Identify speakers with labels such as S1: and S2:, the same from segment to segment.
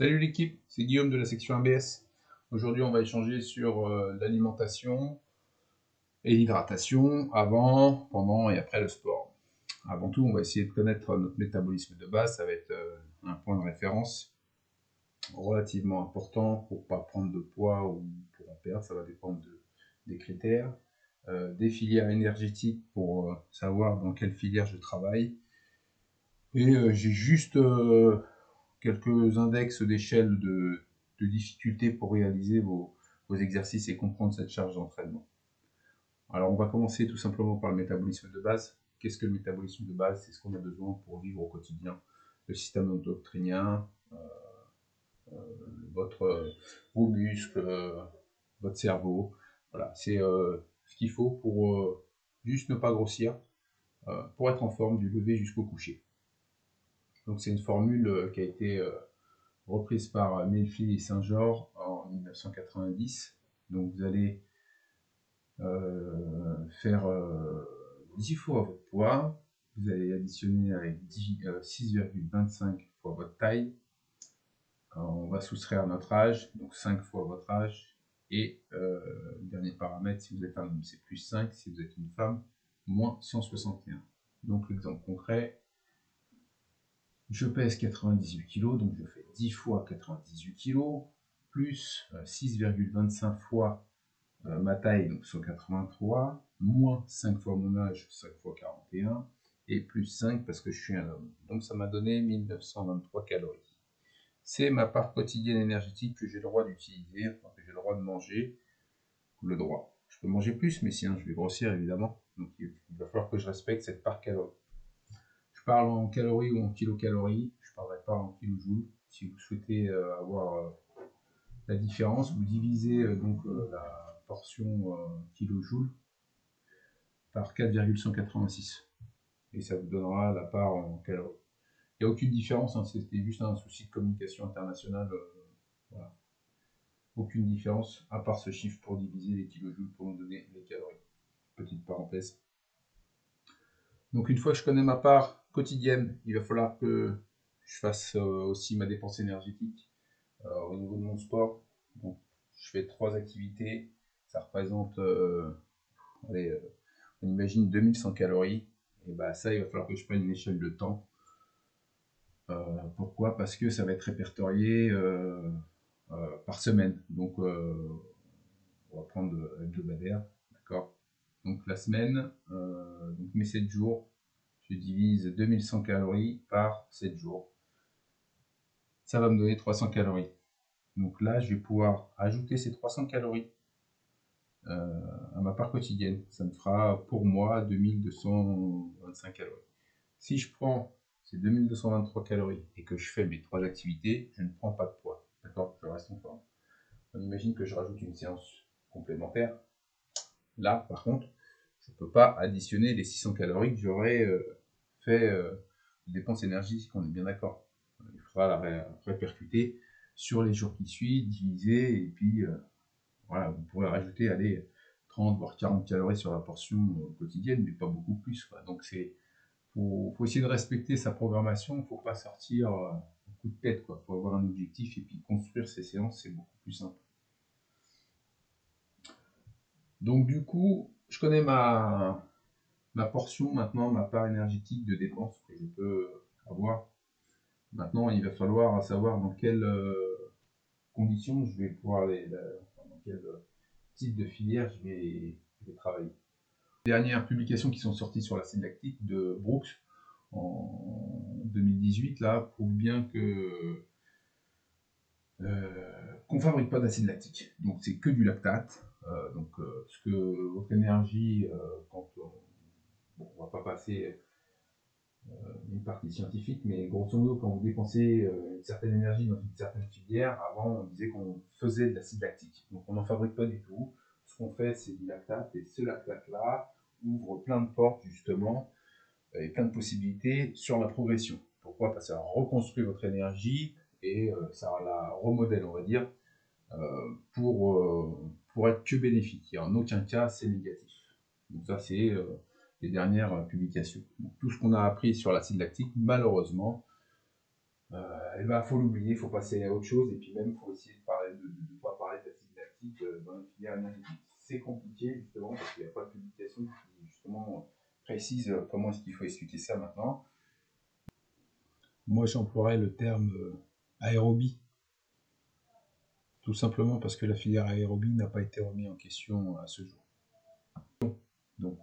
S1: Salut l'équipe, c'est Guillaume de la section ABS. Aujourd'hui, on va échanger sur euh, l'alimentation et l'hydratation avant, pendant et après le sport. Avant tout, on va essayer de connaître notre métabolisme de base. Ça va être euh, un point de référence relativement important pour pas prendre de poids ou pour en perdre. Ça va dépendre des critères. Euh, des filières énergétiques pour savoir dans quelle filière je travaille. Et j'ai juste quelques index d'échelle de, difficulté pour réaliser vos, exercices et comprendre cette charge d'entraînement. Alors on va commencer tout simplement par le métabolisme de base. Qu'est-ce que le métabolisme de base? C'est ce qu'on a besoin pour vivre au quotidien. Le système endocrinien, euh, euh, votre, vos muscles, euh, votre cerveau. Voilà, c'est ce qu'il faut pour juste ne pas grossir, pour être en forme du lever jusqu'au coucher. Donc c'est une formule euh, qui a été euh, reprise par euh, Melfi et Saint-Georges en 1990. Donc vous allez faire 10 fois votre poids, vous allez additionner avec 6,25 fois votre taille. on va soustraire notre âge, donc 5 fois votre âge. Et dernier paramètre, si vous êtes un homme, c'est plus 5, si vous êtes une femme, moins 161. Donc l'exemple concret, je pèse 98 kg, donc je fais 10 fois 98 kg, plus 6,25 euh, fois euh, ma taille, donc 183, moins 5 fois mon âge, 5 fois 41, et plus 5 parce que je suis un homme. Donc ça m'a donné 1923 calories. C'est ma part quotidienne énergétique que j'ai le droit d'utiliser, enfin, que j'ai le droit de manger. Le droit. Je peux manger plus, mais sinon je vais grossir évidemment. Donc il va falloir que je respecte cette part calorie. Je parle en calories ou en kilocalories, je ne parlerai pas en kilojoules. Si vous souhaitez euh, avoir euh, la différence, vous divisez euh, donc la portion kilojoules par 4,186 et ça vous donnera la part en calories. Il n'y a aucune différence, hein, c'était juste un souci de communication internationale. Aucune différence, à part ce chiffre pour diviser les kilojoules pour nous donner les calories. Petite parenthèse. Donc une fois que je connais ma part quotidienne, il va falloir que je fasse euh, aussi ma dépense énergétique euh, au niveau de mon sport. Donc je fais trois activités, ça représente, euh, on imagine 2100 calories. Et bah ça, il va falloir que je prenne une échelle de temps. pourquoi? Parce que ça va être répertorié par semaine. Donc on va prendre hebdomadaire, d'accord? Donc la semaine, donc mes 7 jours, je divise 2100 calories par 7 jours. Ça va me donner 300 calories. Donc là, je vais pouvoir ajouter ces 300 calories euh, à ma part quotidienne. Ça me fera pour moi 2225 calories. Si je prends ces 2223 calories et que je fais mes trois activités, je ne prends pas de poids. D'accord? Je reste en forme. On imagine que je rajoute une séance complémentaire Là, par contre, je ne peux pas additionner les 600 calories que j'aurais euh, fait euh, de dépenses énergétiques, on est bien d'accord. Il faudra la répercuter sur les jours qui suivent, diviser, et puis euh, voilà, vous pourrez rajouter allez, 30 voire 40 calories sur la portion quotidienne, mais pas beaucoup plus. Donc c'est faut, essayer de respecter sa programmation, faut pas sortir un coup de tête, il faut avoir un objectif et puis construire ses séances, c'est beaucoup plus simple. Donc du coup, je connais ma, ma portion maintenant, ma part énergétique de dépenses que je peux avoir. Maintenant, il va falloir savoir dans quelles euh, conditions je vais pouvoir aller, dans quel type de filière je vais, travailler. Les dernières publications qui sont sorties sur l'acide lactique de Brooks en 2018 là prouvent bien que euh, qu'on fabrique pas d'acide lactique. Donc c'est que du lactate. Euh, donc, euh, ce que votre énergie, euh, quand on pas passer une partie scientifique, mais grosso modo, quand vous dépensez une certaine énergie dans une certaine filière, avant on disait qu'on faisait de l'acide lactique. Donc on n'en fabrique pas du tout. Ce qu'on fait, c'est du lactate, et ce lactate-là ouvre plein de portes justement et plein de possibilités sur la progression. Pourquoi? Parce que ça reconstruit votre énergie et ça la remodèle, on va dire, pour, pour être que bénéfique. Et en aucun cas, c'est négatif. Donc ça, c'est euh, les dernières publications. tout ce qu'on a appris sur l'acide lactique, malheureusement, euh, eh ben, faut l'oublier, il faut passer à autre chose, et puis même, il faut essayer de parler de ne pas parler d'acide lactique euh, dans la filière énergétique. C'est compliqué, justement, parce qu'il n'y a pas de publication qui, justement, précise comment est-ce qu'il faut expliquer ça maintenant.
S2: Moi, j'emploierais le terme euh, aérobie. Tout simplement parce que la filière aérobie n'a pas été remise en question à ce jour.
S1: Donc,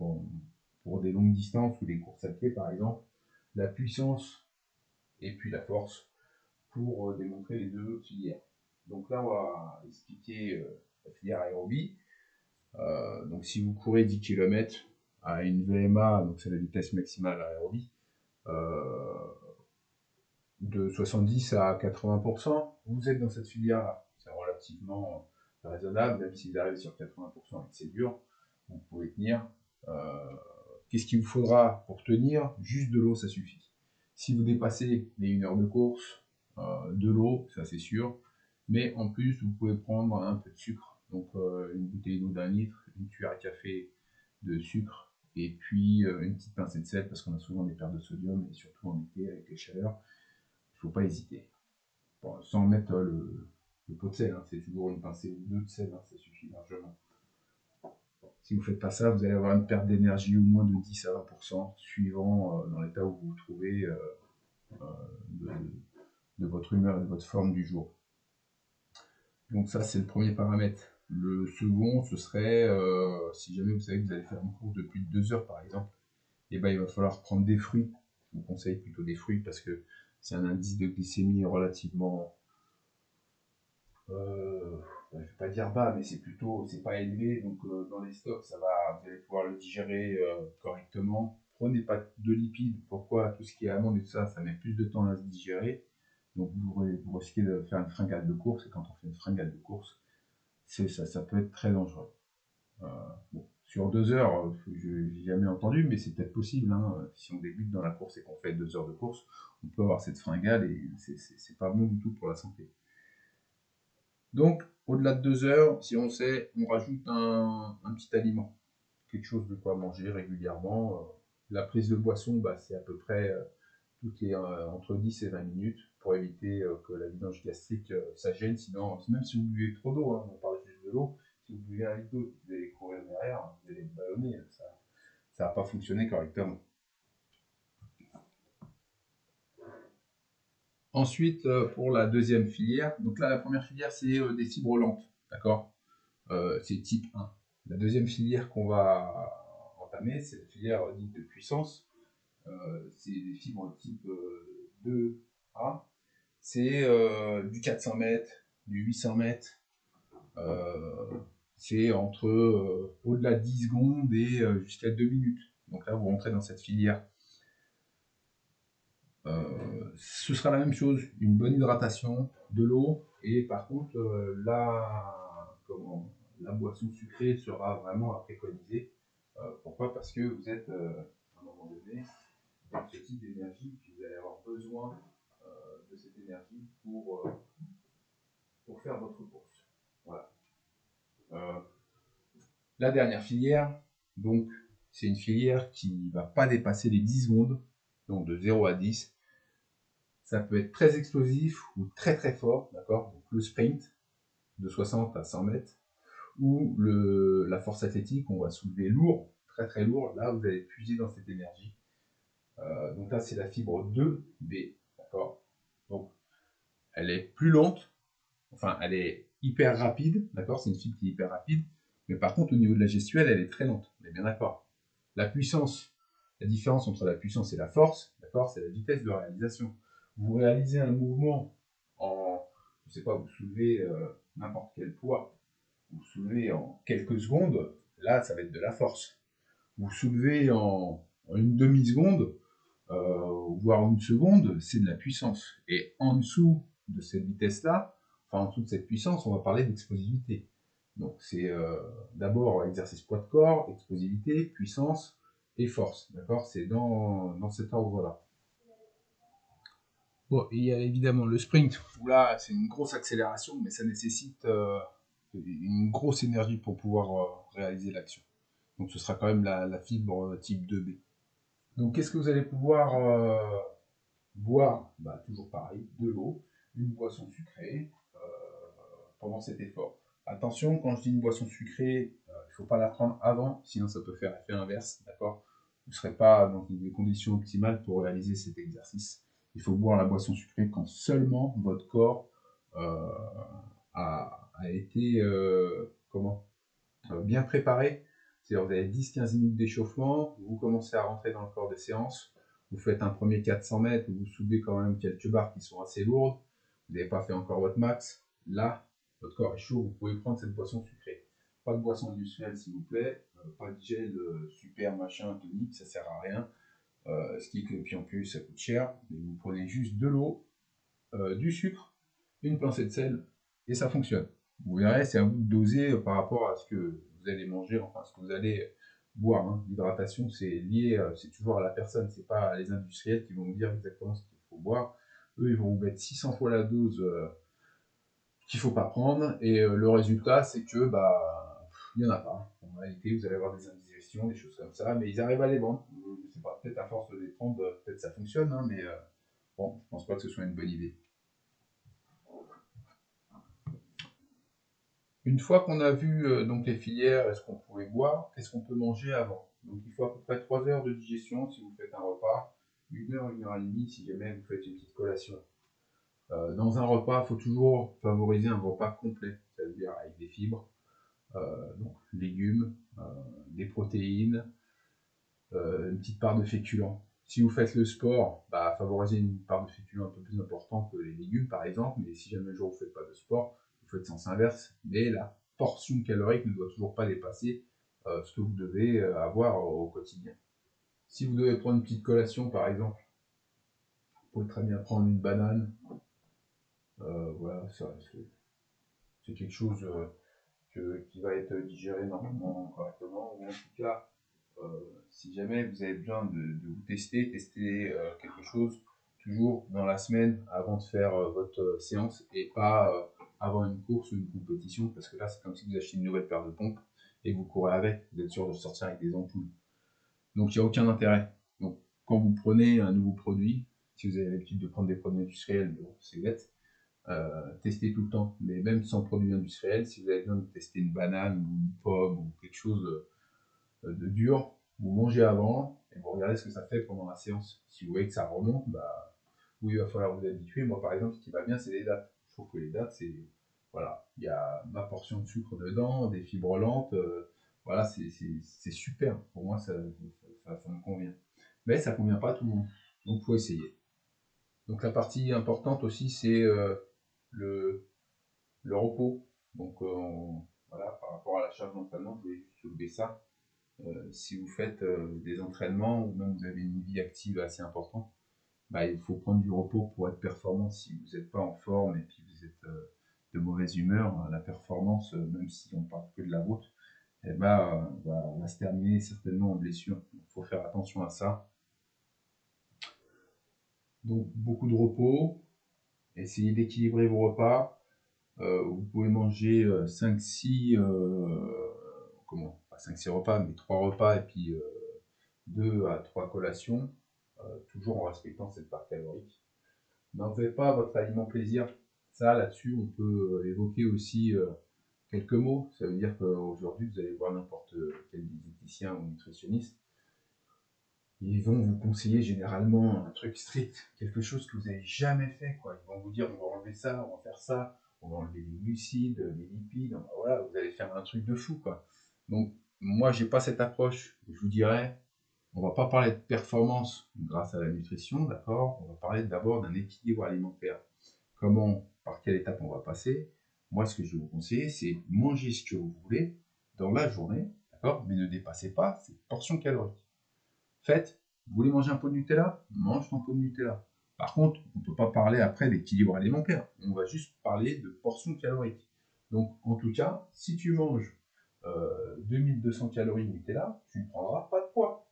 S1: pour des longues distances ou des courses à pied, par exemple, la puissance et puis la force pour euh, démontrer les deux filières. Donc là, on va expliquer euh, la filière aérobie. Euh, donc si vous courez 10 km à une VMA, donc c'est la vitesse maximale aérobie, de 70 à 80%, vous êtes dans cette filière-là. C'est relativement raisonnable, même si vous arrivez sur 80% et que c'est dur, vous pouvez tenir. Qu'est-ce qu'il vous faudra pour tenir? Juste de l'eau, ça suffit. Si vous dépassez les 1 heure de course, euh, de l'eau, ça c'est sûr. Mais en plus, vous pouvez prendre un peu de sucre. Donc euh, une bouteille d'eau d'un litre, une cuillère à café de sucre, et puis euh, une petite pincée de sel, parce qu'on a souvent des pertes de sodium, et surtout en été avec les chaleurs. Il ne faut pas hésiter. sans mettre le, pot de sel, hein, c'est toujours une pincée ou deux de sel, hein, ça suffit largement. Si vous ne faites pas ça, vous allez avoir une perte d'énergie au moins de 10 à 20%, suivant euh, dans l'état où vous vous trouvez euh, euh, de, votre humeur et de votre forme du jour. Donc ça, c'est le premier paramètre. Le second, ce serait, si jamais vous savez que vous allez faire une course de plus de 2 heures par exemple, eh ben, il va falloir prendre des fruits. Je vous conseille plutôt des fruits parce que c'est un indice de glycémie relativement je vais pas dire bas, mais c'est plutôt, c'est pas élevé, donc euh, dans les stocks, ça va, vous allez pouvoir le digérer euh, correctement. Prenez pas de lipides, pourquoi? Tout ce qui est amande et tout ça, ça met plus de temps à se digérer, donc vous, risquez de faire une fringale de course, et quand on fait une fringale de course, c'est ça, peut être très dangereux. Euh, sur deux heures, je n'ai jamais entendu, mais c'est peut-être possible. Hein, si on débute dans la course et qu'on fait deux heures de course, on peut avoir cette fringale et c'est pas bon du tout pour la santé. Donc, au-delà de deux heures, si on sait, on rajoute un, petit aliment, quelque chose de quoi manger régulièrement. Euh, la prise de boisson, bah, c'est à peu près euh, euh, entre 10 et 20 minutes pour éviter que la vidange gastrique ça gêne. Sinon, même si vous buvez trop d'eau, hein, on parle juste de l'eau, si vous buvez un litre d'eau, vous allez courir derrière, vous allez ballonner, ça ne va pas fonctionner correctement. Ensuite, euh, pour la deuxième filière, donc là, la première filière, c'est euh, des fibres lentes, d'accord? Euh, C'est type 1. La deuxième filière qu'on va entamer, c'est la filière dite de puissance. c'est des fibres type 2A. C'est du 400 mètres, du 800 mètres. c'est entre au-delà de 10 secondes et jusqu'à 2 minutes. Donc là, vous rentrez dans cette filière ce sera la même chose, une bonne hydratation, de l'eau, et par contre, euh, la, boisson sucrée sera vraiment à préconiser. Euh, pourquoi? Parce que vous êtes, à un moment donné, dans ce type d'énergie, puis vous allez avoir besoin de cette énergie pour, pour faire votre course. Voilà. la dernière filière, donc, c'est une filière qui ne va pas dépasser les 10 secondes, donc de 0 à 10, ça peut être très explosif ou très très fort, d'accord? Donc le sprint de 60 à 100 mètres ou le, la force athlétique, on va soulever lourd, très très lourd. Là, vous allez puiser dans cette énergie. Euh, donc là, c'est la fibre 2B, d'accord? Donc, elle est plus lente, enfin, elle est hyper rapide, d'accord? C'est une fibre qui est hyper rapide, mais par contre, au niveau de la gestuelle, elle est très lente. On est bien d'accord? La puissance, la différence entre la puissance et la force, d'accord? C'est la vitesse de réalisation vous réalisez un mouvement en, je sais pas, vous soulevez euh, n'importe quel poids, vous soulevez en quelques secondes, là, ça va être de la force. Vous soulevez en, une demi-seconde, euh, voire une seconde, c'est de la puissance. Et en dessous de cette vitesse-là, enfin en dessous de cette puissance, on va parler d'explosivité. Donc c'est euh, d'abord exercice poids de corps, explosivité, puissance et force. D'accord? C'est dans, dans cet ordre-là. Bon, il y a évidemment le sprint, où là, c'est une grosse accélération, mais ça nécessite euh, une grosse énergie pour pouvoir euh, réaliser l'action. Donc ce sera quand même la, fibre type 2B. Donc qu'est-ce que vous allez pouvoir boire, bah, toujours pareil, de l'eau, une boisson sucrée euh, pendant cet effort. Attention, quand je dis une boisson sucrée, il ne faut pas la prendre avant, sinon ça peut faire effet inverse, d'accord? Vous ne serez pas dans des conditions optimales pour réaliser cet exercice. Il faut boire la boisson sucrée quand seulement votre corps a, a, été comment bien préparé c'est-à-dire vous avez 10-15 minutes d'échauffement, vous commencez à rentrer dans le corps de séance, vous faites un premier 400 mètres vous soulevez quand même quelques barres qui sont assez lourdes, vous n'avez pas fait encore votre max, là, votre corps est chaud, vous pouvez prendre cette boisson sucrée. Pas de boisson industrielle s'il vous plaît, euh, pas de gel euh, super machin tonique, ça sert à rien. Euh, ce qui que, puis en plus ça coûte cher, mais vous prenez juste de l'eau, du sucre, une pincée de sel, et ça fonctionne. Vous verrez, c'est à vous de doser par rapport à ce que allez manger, enfin ce que vous allez boire. Hein. L'hydratation, c'est lié, euh, c'est toujours à la personne, c'est pas les industriels qui vont vous dire exactement ce qu'il faut boire. Eux, ils vont vous mettre 600 fois la dose euh, qu'il faut pas prendre, et euh, le résultat, c'est que bah il n'y en a pas. En réalité, vous allez avoir des des choses comme ça, mais ils arrivent à les vendre. Je sais pas, peut-être à force de les prendre, peut-être ça fonctionne, hein, mais bon, je pense pas que ce soit une bonne idée. Une fois qu'on a vu euh, donc les filières et ce qu'on pouvait boire, qu'est-ce qu'on peut manger avant? Donc il faut à peu près 3 heures de digestion si vous faites un repas, 1 heure, 1 heure et demie si jamais vous faites une petite collation. Euh, dans un repas, il faut toujours favoriser un repas complet, c'est-à-dire avec des fibres, euh, donc légumes, des protéines, une petite part de féculents. Si vous faites le sport, bah, favorisez une part de féculents un peu plus importante que les légumes par exemple, mais si jamais un jour vous ne faites pas de sport, vous faites sens inverse, mais la portion calorique ne doit toujours pas dépasser euh, ce que vous devez euh, avoir au quotidien. Si vous devez prendre une petite collation, par exemple, vous pouvez très bien prendre une banane. Euh, voilà, c'est quelque chose qui va être digéré normalement correctement. Ou en tout cas, si jamais vous avez besoin de, vous tester, tester quelque chose toujours dans la semaine avant de faire votre séance et pas avant une course ou une compétition, parce que là, c'est comme si vous achetez une nouvelle paire de pompes et vous courez avec, vous êtes sûr de sortir avec des ampoules. Donc, il n'y a aucun intérêt. Donc, quand vous prenez un nouveau produit, si vous avez l'habitude de prendre des produits industriels, c'est bête, euh, testez tout le temps. Mais même sans produit industriel, si vous avez besoin de tester une banane ou une pomme ou quelque chose de, de dur, vous mangez avant et vous regardez ce que ça fait pendant la séance. Si vous voyez que ça remonte, bah, oui, il va falloir vous habituer. Moi, par exemple, ce qui va bien, c'est les dates trouve que les dates, c'est. Voilà, il y a ma portion de sucre dedans, des fibres lentes. Euh, voilà, c'est super. Pour moi, ça, ça, me convient. Mais ça ne convient pas à tout le monde. Donc, il faut essayer. Donc, la partie importante aussi, c'est euh, le, le repos. Donc, euh, voilà, par rapport à la charge d'entraînement, je voulais juste soulever ça. si vous faites des entraînements ou même vous avez une vie active assez importante, bah, il faut prendre du repos pour être performant. Si vous n'êtes pas en forme et puis vous êtes euh, de mauvaise humeur, la performance, euh, même si on parle que de la route, eh ben, va, se terminer certainement en blessure. Il faut faire attention à ça. Donc beaucoup de repos, essayez d'équilibrer vos repas. Euh, vous pouvez manger 5-6 comment pas 5-6 repas, mais 3 repas et puis 2 à 3 collations. Euh, toujours en respectant cette part calorique. N'en faites pas votre aliment plaisir. Ça, là-dessus, on peut euh, évoquer aussi euh, quelques mots. Ça veut dire qu'aujourd'hui, vous allez voir n'importe quel diététicien ou nutritionniste. Ils vont vous conseiller généralement un truc strict, quelque chose que vous n'avez jamais fait. Quoi. Ils vont vous dire on va enlever ça, on va faire ça, on va enlever les glucides, les lipides. Voilà, vous allez faire un truc de fou. Quoi. Donc, moi, j'ai pas cette approche. Je vous dirais, on va pas parler de performance grâce à la nutrition, d'accord? On va parler d'abord d'un équilibre alimentaire. Comment, par quelle étape on va passer? Moi, ce que je vais vous conseiller, c'est manger ce que vous voulez dans la journée, d'accord? Mais ne dépassez pas ces portions caloriques. Faites, vous voulez manger un pot de Nutella? Mange ton pot de Nutella. Par contre, on ne peut pas parler après d'équilibre alimentaire. On va juste parler de portions caloriques. Donc, en tout cas, si tu manges 2200 euh, calories de Nutella, tu ne prendras pas de poids.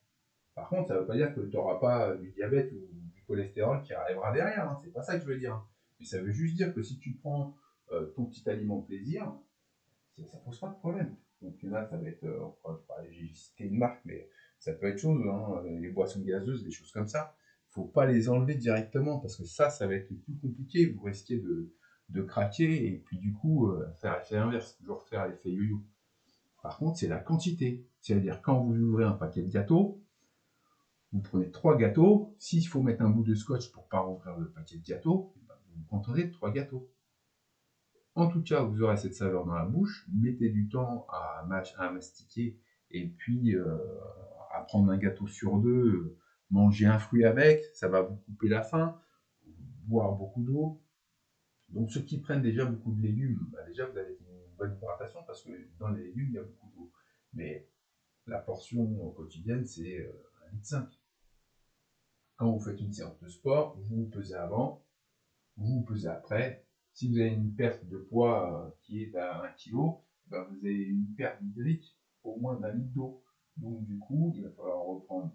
S1: Par contre, ça ne veut pas dire que tu n'auras pas du diabète ou du cholestérol qui arrivera derrière. Hein. C'est pas ça que je veux dire. Mais ça veut juste dire que si tu prends euh, ton petit aliment plaisir, ça ne pose pas de problème. Donc là, ça va être, euh, j'ai cité une marque, mais ça peut être chose, hein, les boissons gazeuses, des choses comme ça. Il faut pas les enlever directement parce que ça, ça va être plus compliqué. Vous risquez de, de craquer et puis du coup euh, faire l'effet inverse, toujours faire l'effet yo-yo. Par contre, c'est la quantité. C'est-à-dire quand vous ouvrez un paquet de gâteaux, vous prenez trois gâteaux. S'il faut mettre un bout de scotch pour pas rouvrir le paquet de gâteaux, eh ben, vous vous contentez de trois gâteaux. En tout cas, vous aurez cette saveur dans la bouche. Mettez du temps à, à mastiquer et puis euh, prendre un gâteau sur deux. manger un fruit avec, ça va vous couper la faim. Boire beaucoup d'eau. Donc ceux qui prennent déjà beaucoup de légumes, bah, déjà vous avez une bonne hydratation parce que dans les légumes, il y a beaucoup d'eau. Mais la portion quotidienne, c'est 1,5 euh, litre. Quand vous faites une séance de sport, vous vous pesez avant, vous vous pesez après. Si vous avez une perte de poids euh, qui est à 1 kg, vous avez une perte hydrique au moins d'un litre d'eau. Donc du coup, il va falloir reprendre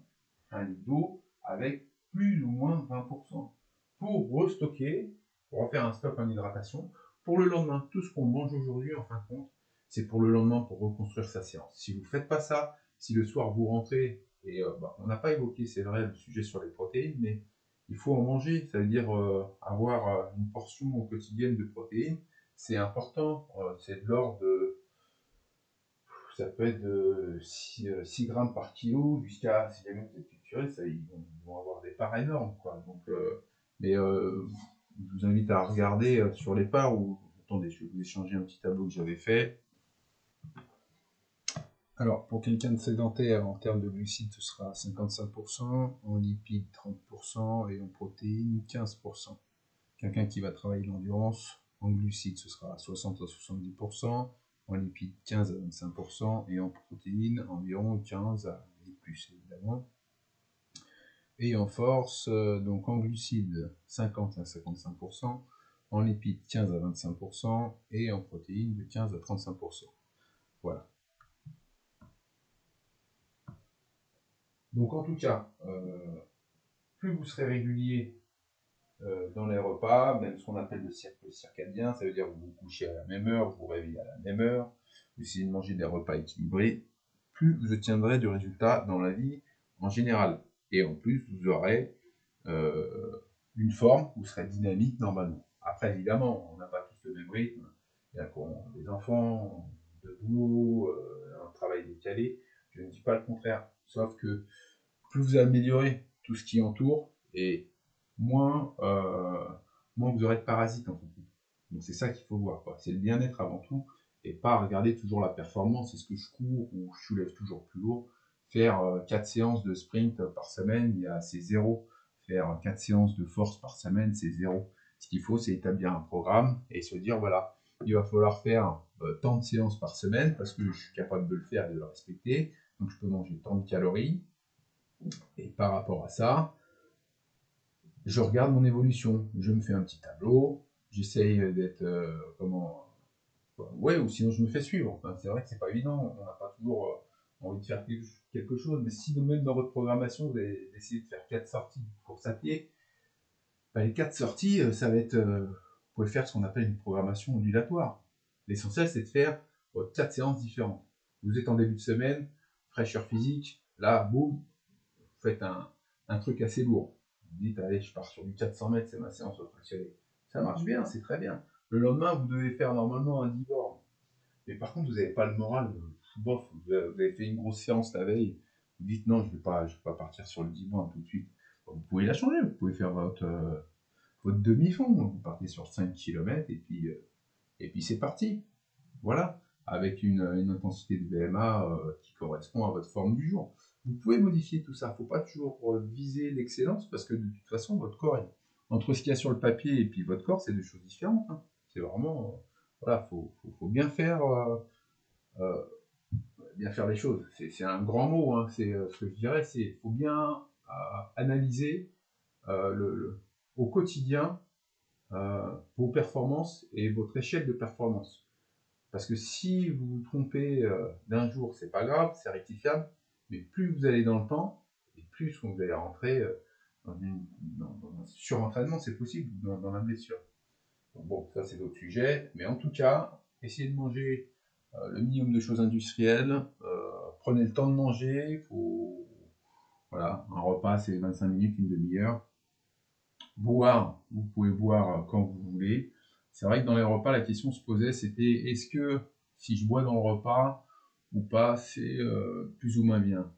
S1: un litre d'eau avec plus ou moins 20% pour restocker, pour refaire un stock en hydratation. Pour le lendemain, tout ce qu'on mange aujourd'hui, en fin de compte, c'est pour le lendemain pour reconstruire sa séance. Si vous ne faites pas ça, si le soir vous rentrez et euh, bah, on n'a pas évoqué, c'est vrai, le sujet sur les protéines, mais il faut en manger. Ça veut dire euh, avoir euh, une portion quotidienne de protéines. C'est important. c'est de l'ordre de. Ça peut être de 6, grammes par kilo jusqu'à, si jamais vous êtes ça, ils, vont, avoir des parts énormes. Quoi. Donc, mais je vous invite à regarder sur les parts où. Attendez, je vais vous échanger un petit tableau que j'avais fait.
S2: Alors, pour quelqu'un de sédentaire, en termes de glucides, ce sera 55%, en lipides 30% et en protéines 15%. Quelqu'un qui va travailler l'endurance, en glucides, ce sera 60 à 70%, en lipides 15 à 25% et en protéines environ 15 à et plus évidemment. Et en force, euh, donc en glucides 50 à 55%, en lipides 15 à 25% et en protéines de 15 à 35%. Voilà.
S1: Donc en tout cas, euh, plus vous serez régulier dans les repas, même ce qu'on appelle le cercle circadien, ça veut dire que vous vous couchez à la même heure, vous vous réveillez à la même heure, vous essayez de manger des repas équilibrés, plus vous obtiendrez du résultat dans la vie en général. Et en plus, vous aurez euh, une forme, vous serez dynamique normalement. Après, évidemment, on n'a pas tous le même rythme. Il y a des enfants, de boulot, un travail décalé. Je ne dis pas le contraire. Sauf que plus vous améliorez tout ce qui entoure, et moins, euh, moins vous aurez de parasites en fait. Donc c'est ça qu'il faut voir. C'est le bien-être avant tout, et pas regarder toujours la performance. Est-ce que je cours ou je soulève toujours plus lourd Faire 4 euh, séances de sprint par semaine, c'est zéro. Faire 4 séances de force par semaine, c'est zéro. Ce qu'il faut, c'est établir un programme et se dire, voilà, il va falloir faire euh, tant de séances par semaine parce que je suis capable de le faire et de le respecter. Donc je peux manger tant de calories. Et par rapport à ça, je regarde mon évolution. Je me fais un petit tableau. J'essaye d'être euh, comment. Ouais, ou sinon je me fais suivre. c'est vrai que c'est pas évident. On n'a pas toujours euh, envie de faire quelque chose. Mais si même dans votre programmation, vous allez de faire quatre sorties de course à pied, les quatre sorties, euh, ça va être. vous pouvez faire ce qu'on appelle une programmation ondulatoire. L'essentiel, c'est de faire quatre séances différentes. Vous êtes en début de semaine, fraîcheur physique, là, boum, vous faites un, truc assez lourd. Vous dites, allez, je pars sur du 400 mètres, c'est ma séance fractionnée. Ça marche bien, c'est très bien. Le lendemain, vous devez faire normalement un 10 Mais par contre, vous n'avez pas le moral. Bof, vous avez fait une grosse séance la veille. Vous dites, non, je ne vais, pas, vais pas partir sur le 10 tout de suite. Vous pouvez la changer. Vous pouvez faire votre, euh, votre demi-fond. Vous partez sur 5 km et puis, euh, puis c'est parti. Voilà avec une, intensité de BMA euh, qui correspond à votre forme du jour. Vous pouvez modifier tout ça. Il ne faut pas toujours euh, viser l'excellence parce que de toute façon, votre corps, entre ce qu'il y a sur le papier et puis votre corps, c'est deux choses différentes. Hein. C'est vraiment, euh, voilà, faut, faut, bien faire, bien faire les choses. C'est un grand mot. Hein. C'est ce que je dirais, c'est faut bien analyser le, au quotidien vos performances et votre échelle de performance. Parce que si vous vous trompez euh, d'un jour, c'est pas grave, c'est rectifiable, mais plus vous allez dans le temps, et plus vous allez rentrer euh, dans, un surentraînement, c'est possible, dans, la blessure. bon, ça c'est d'autres sujets, mais en tout cas, essayez de manger euh, le minimum de choses industrielles, prenez le temps de manger, faut... voilà, un repas c'est 25 minutes, une demi-heure, Boire, vous pouvez boire quand vous voulez. C'est vrai que dans les repas, la question se posait, c'était est-ce que si je bois dans le repas ou pas, c'est euh, plus ou moins bien.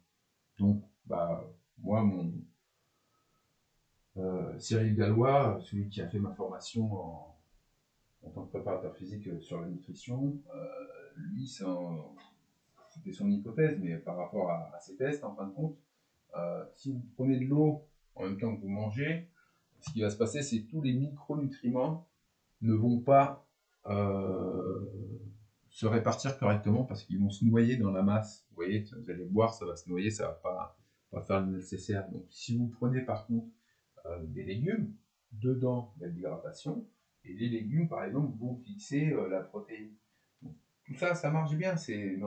S1: Donc, bah, moi, mon euh, Cyril Gallois, celui qui a fait ma formation en, tant que préparateur physique sur la nutrition, euh, lui, c'était son hypothèse, mais par rapport à, ses tests, en fin de compte, si vous prenez de l'eau en même temps que vous mangez, ce qui va se passer, c'est que tous les micronutriments ne vont pas euh, se répartir correctement parce qu'ils vont se noyer dans la masse. Vous voyez, vous allez boire, ça va se noyer, ça va pas, pas faire le nécessaire. Donc, si vous prenez par contre euh, des légumes, dedans il y et les légumes, par exemple, vont fixer euh, la protéine. tout ça, ça marche bien. C'est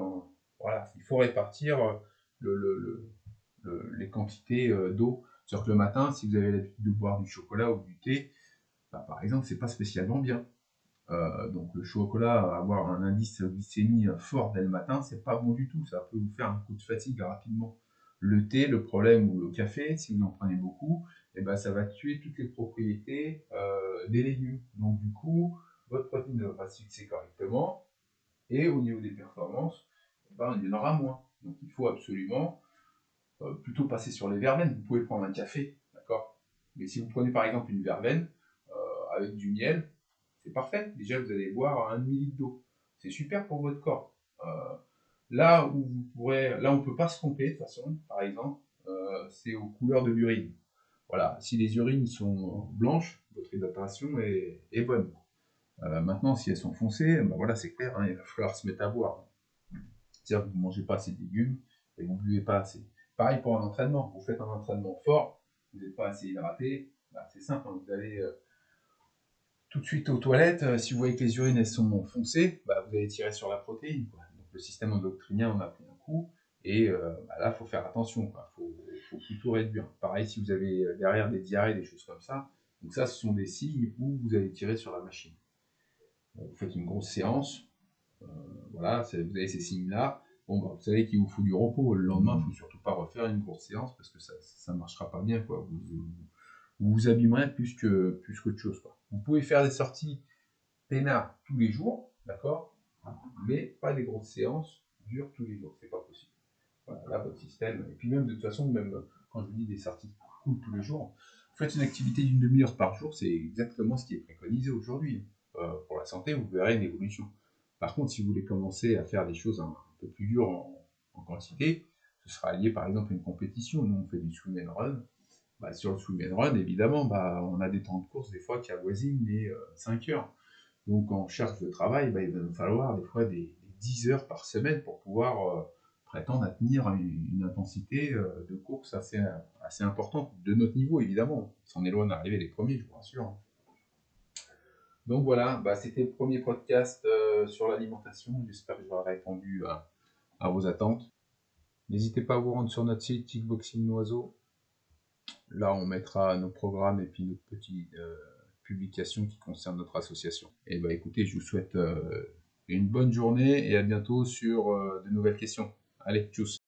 S1: voilà, il faut répartir le, les quantités d'eau. C'est-à-dire que le matin, si vous avez l'habitude de boire du chocolat ou du thé, bah, par exemple, c'est pas spécialement bien. Euh, donc le chocolat, avoir un indice glycémie fort dès le matin, c'est pas bon du tout. Ça peut vous faire un coup de fatigue rapidement. Le thé, le problème, ou le café, si vous en prenez beaucoup, eh ben, ça va tuer toutes les propriétés euh, des légumes. Donc du coup, votre protéine ne va pas se fixer correctement. Et au niveau des performances, eh ben, il y en aura moins. Donc il faut absolument euh, plutôt passer sur les verveines. Vous pouvez prendre un café, d'accord? Mais si vous prenez par exemple une verveine euh, avec du miel, c'est parfait. Déjà, vous allez boire un demi-litre d'eau. C'est super pour votre corps. Euh, là où vous pourrez, là on peut pas se tromper de toute façon, par exemple, c'est aux couleurs de l'urine. Voilà, si les urines sont blanches, votre hydratation est, bonne. maintenant, si elles sont foncées, ben voilà, c'est clair, hein, il va falloir se mettre à boire. C'est-à-dire que vous ne mangez pas assez de légumes et vous ne buvez pas assez. Pareil pour un entraînement. Vous faites un entraînement fort, vous n'êtes pas assez hydraté, bah, c'est simple, hein. vous allez euh, tout de suite aux toilettes. Euh, si vous voyez que les urines elles sont foncées, bah, vous allez tirer sur la protéine. Donc le système endocrinien en a pris un coup. Et euh, bah, là, il faut faire attention. Il faut, plutôt réduire. Pareil, si vous avez derrière des diarrhées, des choses comme ça. Donc ça, ce sont des signes où vous allez tirer sur la machine. Vous faites une grosse séance. voilà, vous avez ces signes-là. Bon, bah, vous savez qu'il vous faut du repos. Le lendemain, il ne faut surtout pas refaire une grosse séance parce que ça ne marchera pas bien. Vous, vous, abîmerez plus que plus qu'autre chose. Vous pouvez faire des sorties peinards tous les jours, d'accord? Mais pas des grosses séances dures tous les jours. C'est pas possible. Voilà, là, votre système. Et puis, même de toute façon, même quand je vous dis des sorties cool tous les jours, vous faites une activité d'une demi-heure par jour, c'est exactement ce qui est préconisé aujourd'hui. Euh, pour la santé, vous verrez une évolution. Par contre, si vous voulez commencer à faire des choses un, peu plus dur en, quantité, ce sera lié par exemple à une compétition. Nous, on fait du swim and run. Bah, sur le swim and run, évidemment, bah, on a des temps de course des fois qui avoisinent les 5 euh, heures. Donc en cherche de travail, bah, il va nous falloir des fois des, 10 heures par semaine pour pouvoir euh, prétendre à tenir une, intensité euh, de course assez, importante, de notre niveau évidemment. On est loin d'arriver les premiers, je vous rassure. Donc voilà, c'était le premier podcast sur l'alimentation. J'espère que j'aurai répondu à, à vos attentes. N'hésitez pas à vous rendre sur notre site Kickboxing Noiseau. Là, on mettra nos programmes et puis nos petites euh, publications qui concernent notre association. Et bah écoutez, je vous souhaite euh, une bonne journée et à bientôt sur euh, de nouvelles questions. Allez, tchuss